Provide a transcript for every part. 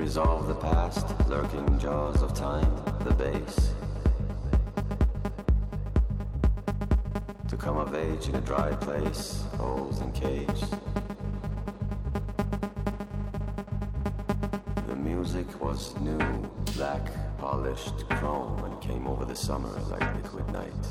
Resolve the past, lurking jaws of time, the base? To come of age in a dry place, holes and cage. The music was new, black, polished chrome, and came over the summer like liquid night.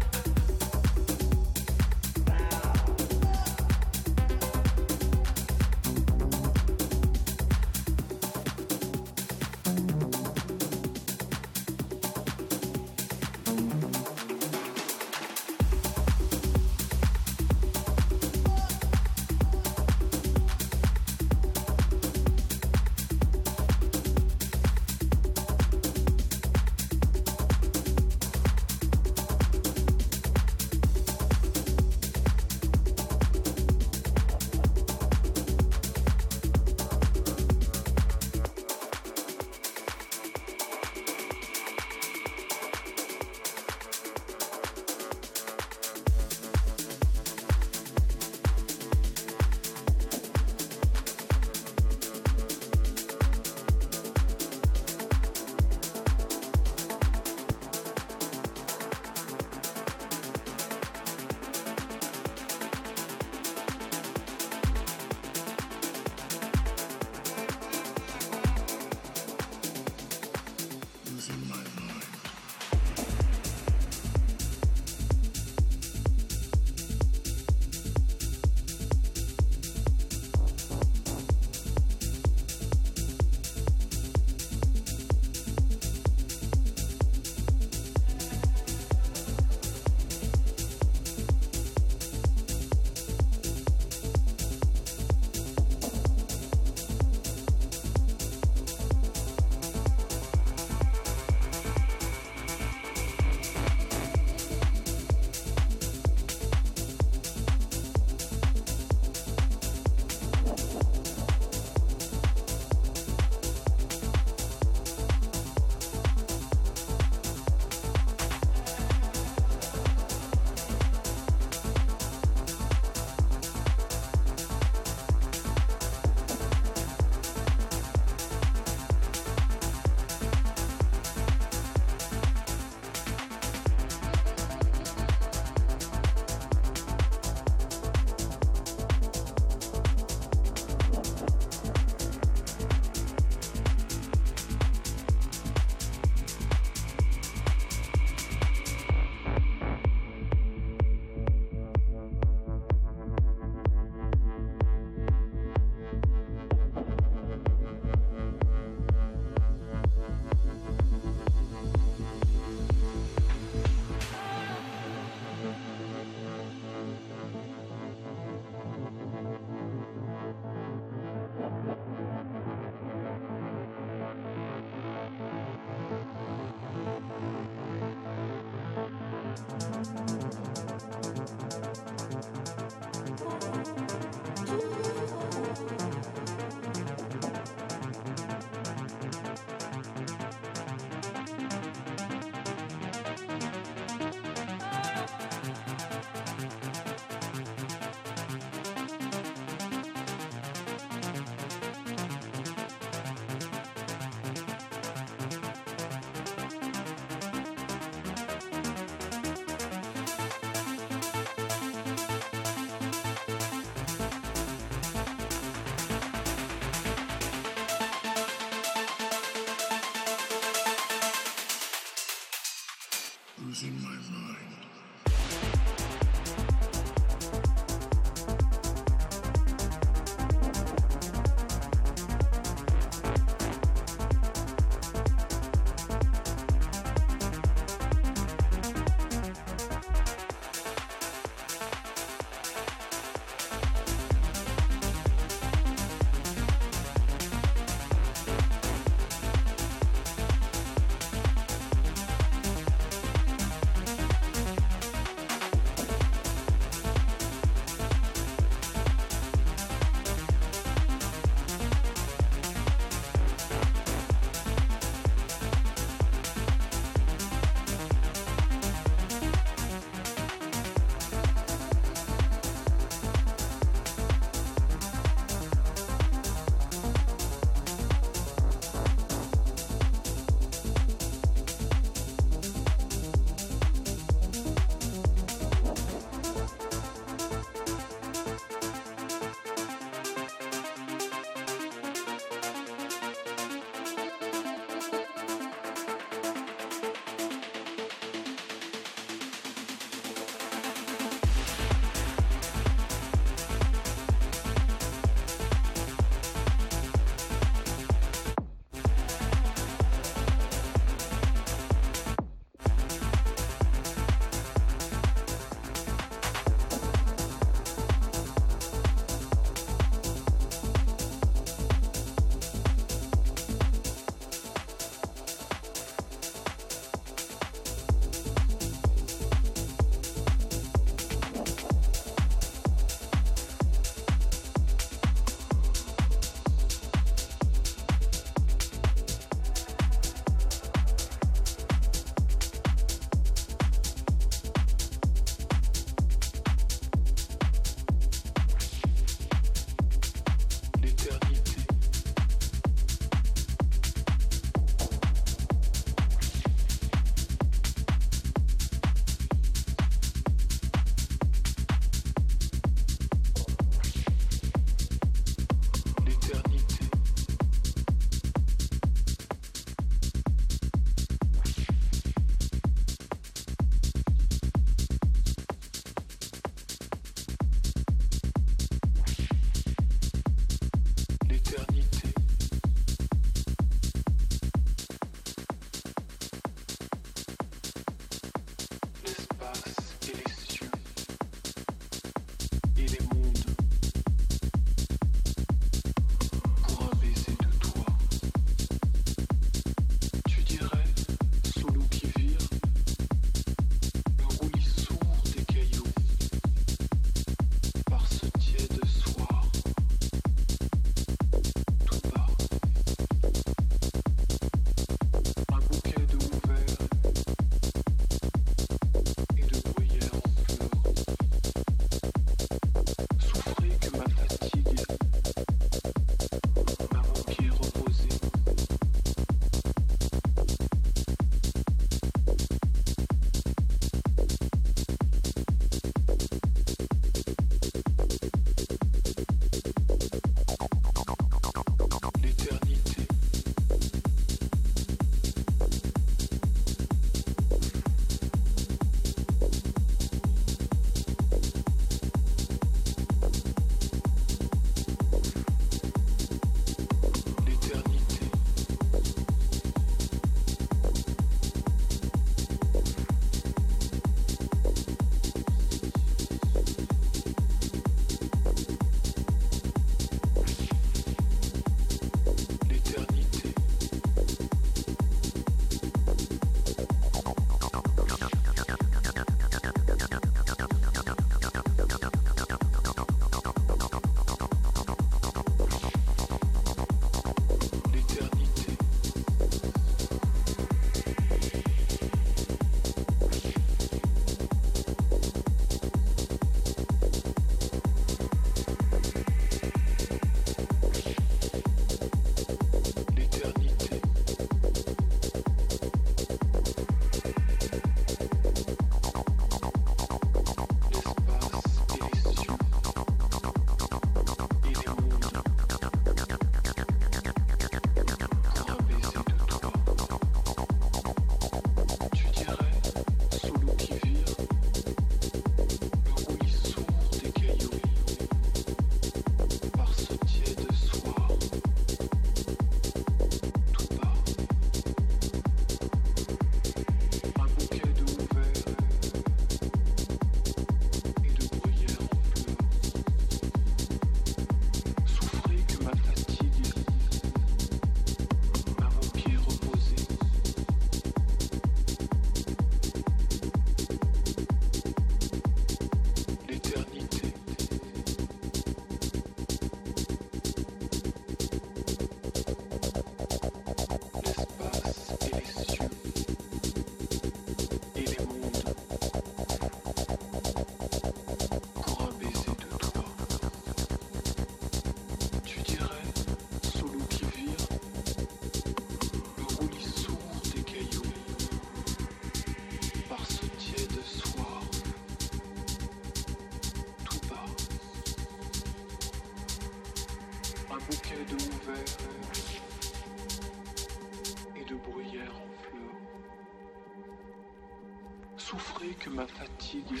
Souffrez que ma fatigue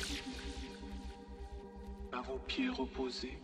à vos pieds reposés.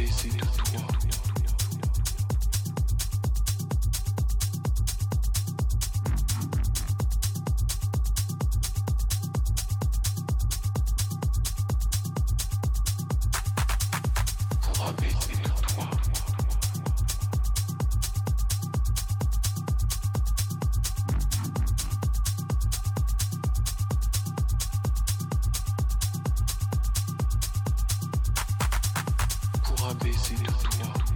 baiser de toi. pour abaisser de toi.